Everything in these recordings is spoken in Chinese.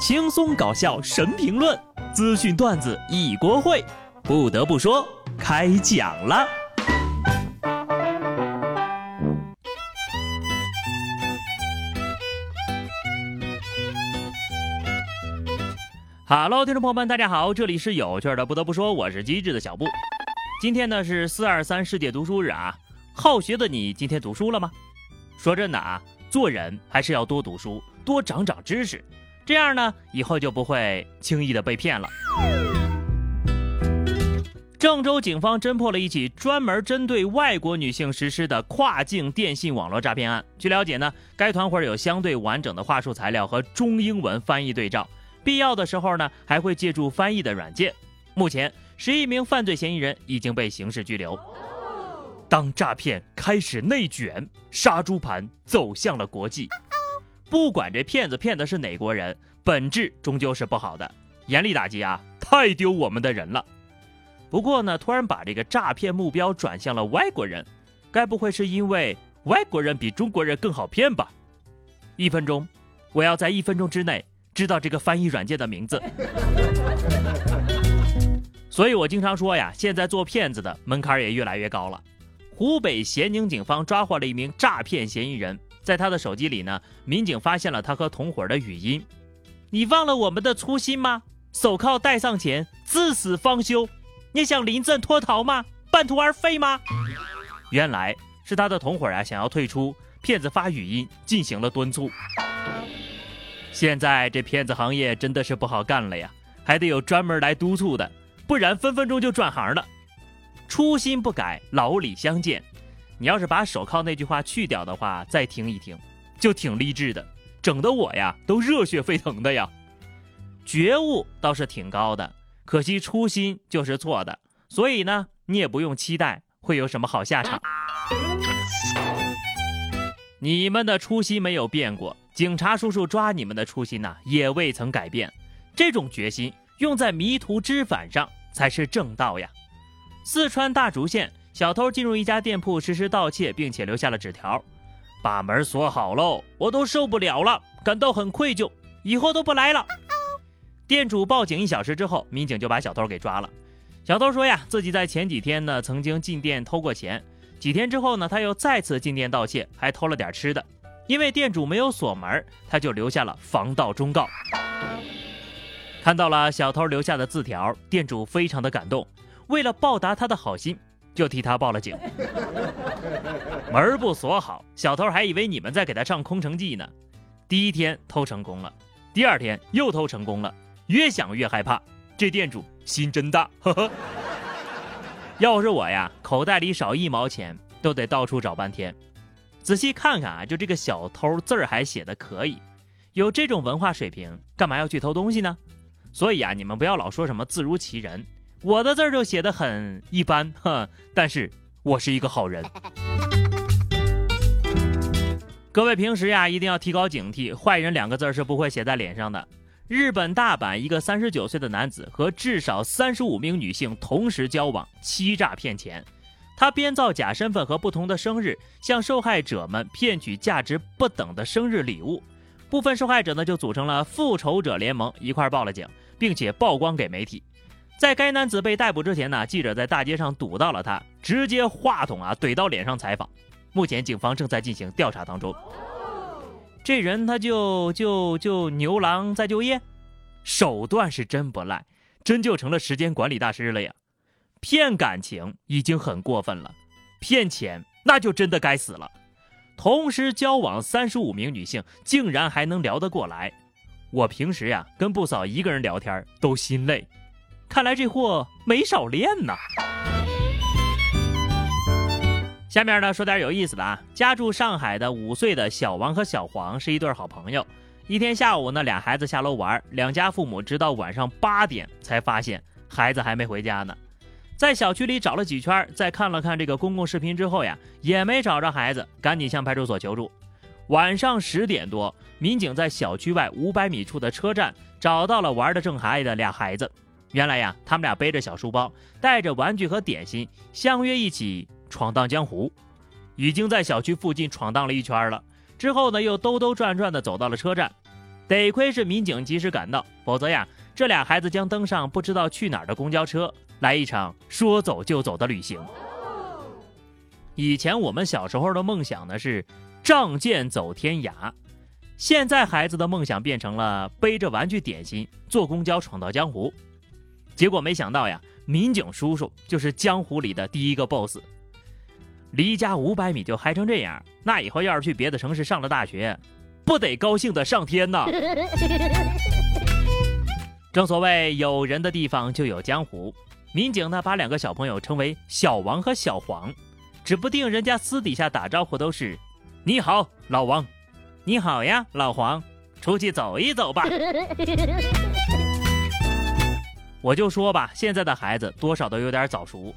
轻松搞笑神评论，资讯段子一锅烩。不得不说，开讲了。Hello，听众朋友们，大家好，这里是有趣的。不得不说，我是机智的小布。今天呢是四二三世界读书日啊，好学的你今天读书了吗？说真的啊，做人还是要多读书，多长长知识。这样呢，以后就不会轻易的被骗了。郑州警方侦破了一起专门针对外国女性实施的跨境电信网络诈骗案。据了解呢，该团伙有相对完整的话术材料和中英文翻译对照，必要的时候呢，还会借助翻译的软件。目前，十一名犯罪嫌疑人已经被刑事拘留。当诈骗开始内卷，杀猪盘走向了国际。不管这骗子骗的是哪国人，本质终究是不好的，严厉打击啊！太丢我们的人了。不过呢，突然把这个诈骗目标转向了外国人，该不会是因为外国人比中国人更好骗吧？一分钟，我要在一分钟之内知道这个翻译软件的名字。所以我经常说呀，现在做骗子的门槛也越来越高了。湖北咸宁警方抓获了一名诈骗嫌疑人。在他的手机里呢，民警发现了他和同伙的语音。你忘了我们的初心吗？手铐戴上前，至死方休。你想临阵脱逃吗？半途而废吗？原来是他的同伙啊，想要退出，骗子发语音进行了敦促。现在这骗子行业真的是不好干了呀，还得有专门来督促的，不然分分钟就转行了。初心不改，老李相见。你要是把手铐那句话去掉的话，再听一听，就挺励志的，整得我呀都热血沸腾的呀。觉悟倒是挺高的，可惜初心就是错的，所以呢，你也不用期待会有什么好下场。你们的初心没有变过，警察叔叔抓你们的初心呐也未曾改变，这种决心用在迷途知返上才是正道呀。四川大竹县。小偷进入一家店铺实施盗窃，并且留下了纸条：“把门锁好喽，我都受不了了，感到很愧疚，以后都不来了。”店主报警一小时之后，民警就把小偷给抓了。小偷说呀，自己在前几天呢曾经进店偷过钱，几天之后呢他又再次进店盗窃，还偷了点吃的。因为店主没有锁门，他就留下了防盗忠告。看到了小偷留下的字条，店主非常的感动，为了报答他的好心。就替他报了警，门不锁好，小偷还以为你们在给他上空城计呢。第一天偷成功了，第二天又偷成功了，越想越害怕。这店主心真大，呵呵。要是我呀，口袋里少一毛钱都得到处找半天。仔细看看啊，就这个小偷字儿还写的可以，有这种文化水平，干嘛要去偷东西呢？所以啊，你们不要老说什么字如其人。我的字儿就写的很一般，哼，但是我是一个好人。各位平时呀，一定要提高警惕，坏人两个字是不会写在脸上的。日本大阪一个三十九岁的男子和至少三十五名女性同时交往，欺诈骗钱。他编造假身份和不同的生日，向受害者们骗取价值不等的生日礼物。部分受害者呢，就组成了复仇者联盟，一块报了警，并且曝光给媒体。在该男子被逮捕之前呢，记者在大街上堵到了他，直接话筒啊怼到脸上采访。目前警方正在进行调查当中。这人他就就就牛郎再就业，手段是真不赖，真就成了时间管理大师了呀！骗感情已经很过分了，骗钱那就真的该死了。同时交往三十五名女性，竟然还能聊得过来。我平时呀跟不少一个人聊天都心累。看来这货没少练呐。下面呢说点有意思的啊，家住上海的五岁的小王和小黄是一对好朋友。一天下午呢，俩孩子下楼玩，两家父母直到晚上八点才发现孩子还没回家呢。在小区里找了几圈，再看了看这个公共视频之后呀，也没找着孩子，赶紧向派出所求助。晚上十点多，民警在小区外五百米处的车站找到了玩的正嗨的俩孩子。原来呀，他们俩背着小书包，带着玩具和点心，相约一起闯荡江湖。已经在小区附近闯荡了一圈了，之后呢，又兜兜转转的走到了车站。得亏是民警及时赶到，否则呀，这俩孩子将登上不知道去哪儿的公交车，来一场说走就走的旅行。以前我们小时候的梦想呢是仗剑走天涯，现在孩子的梦想变成了背着玩具点心坐公交闯荡江湖。结果没想到呀，民警叔叔就是江湖里的第一个 boss。离家五百米就嗨成这样，那以后要是去别的城市上了大学，不得高兴的上天呐！正所谓有人的地方就有江湖，民警呢把两个小朋友称为小王和小黄，指不定人家私底下打招呼都是“你好，老王”，“你好呀，老黄”，出去走一走吧。我就说吧，现在的孩子多少都有点早熟。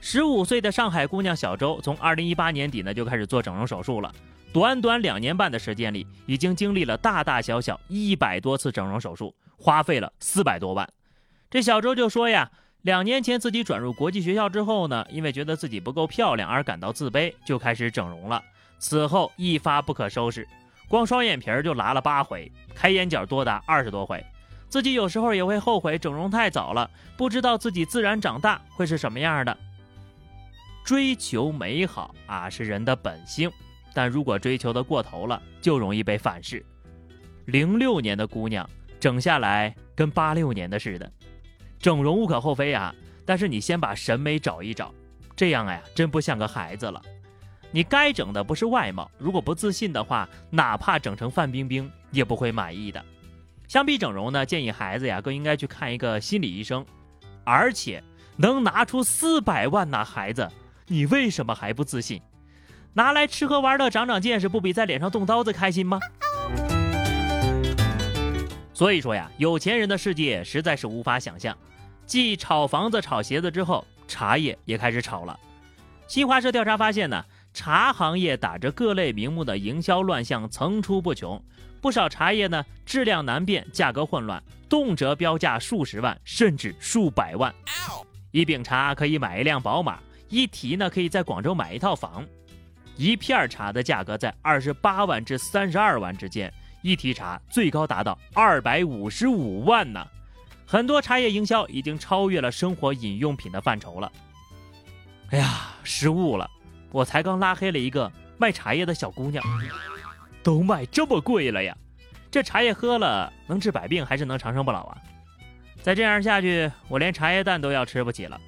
十五岁的上海姑娘小周，从二零一八年底呢就开始做整容手术了。短短两年半的时间里，已经经历了大大小小一百多次整容手术，花费了四百多万。这小周就说呀，两年前自己转入国际学校之后呢，因为觉得自己不够漂亮而感到自卑，就开始整容了。此后一发不可收拾，光双眼皮就拉了八回，开眼角多达二十多回。自己有时候也会后悔整容太早了，不知道自己自然长大会是什么样的。追求美好啊，是人的本性，但如果追求的过头了，就容易被反噬。零六年的姑娘整下来跟八六年的似的，整容无可厚非啊，但是你先把审美找一找，这样哎呀，真不像个孩子了。你该整的不是外貌，如果不自信的话，哪怕整成范冰冰也不会满意的。相比整容呢，建议孩子呀更应该去看一个心理医生，而且能拿出四百万呐，孩子。你为什么还不自信？拿来吃喝玩乐长长见识，不比在脸上动刀子开心吗？所以说呀，有钱人的世界实在是无法想象。继炒房子、炒鞋子之后，茶叶也开始炒了。新华社调查发现呢，茶行业打着各类名目的营销乱象层出不穷，不少茶叶呢质量难辨，价格混乱，动辄标价数十万甚至数百万。一饼茶可以买一辆宝马。一提呢，可以在广州买一套房，一片茶的价格在二十八万至三十二万之间，一提茶最高达到二百五十五万呢。很多茶叶营销已经超越了生活饮用品的范畴了。哎呀，失误了，我才刚拉黑了一个卖茶叶的小姑娘，都卖这么贵了呀？这茶叶喝了能治百病还是能长生不老啊？再这样下去，我连茶叶蛋都要吃不起了。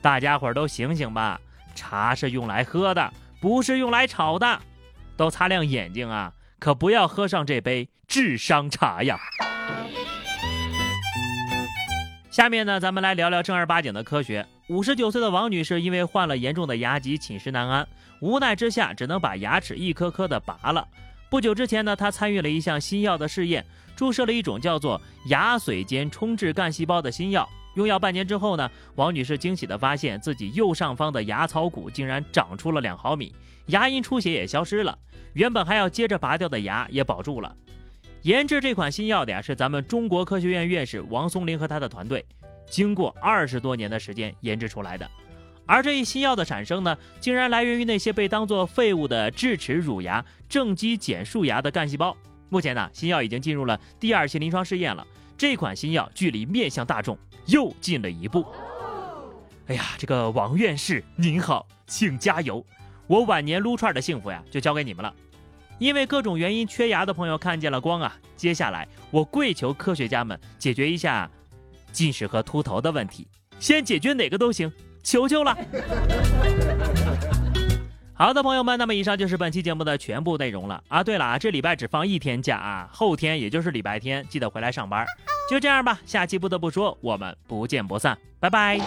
大家伙儿都醒醒吧！茶是用来喝的，不是用来炒的。都擦亮眼睛啊！可不要喝上这杯智商茶呀！下面呢，咱们来聊聊正儿八经的科学。五十九岁的王女士因为患了严重的牙疾，寝食难安，无奈之下只能把牙齿一颗颗的拔了。不久之前呢，她参与了一项新药的试验，注射了一种叫做牙髓间充质干细胞的新药。用药半年之后呢，王女士惊喜地发现自己右上方的牙槽骨竟然长出了两毫米，牙龈出血也消失了，原本还要接着拔掉的牙也保住了。研制这款新药的呀是咱们中国科学院院士王松林和他的团队，经过二十多年的时间研制出来的。而这一新药的产生呢，竟然来源于那些被当作废物的智齿乳牙正畸减树牙的干细胞。目前呢，新药已经进入了第二期临床试验了。这款新药距离面向大众。又近了一步。哎呀，这个王院士您好，请加油！我晚年撸串的幸福呀，就交给你们了。因为各种原因缺牙的朋友看见了光啊！接下来我跪求科学家们解决一下近视和秃头的问题，先解决哪个都行，求求了。好的，朋友们，那么以上就是本期节目的全部内容了啊！对了啊，这礼拜只放一天假啊，后天也就是礼拜天，记得回来上班。就这样吧，下期不得不说，我们不见不散，拜拜。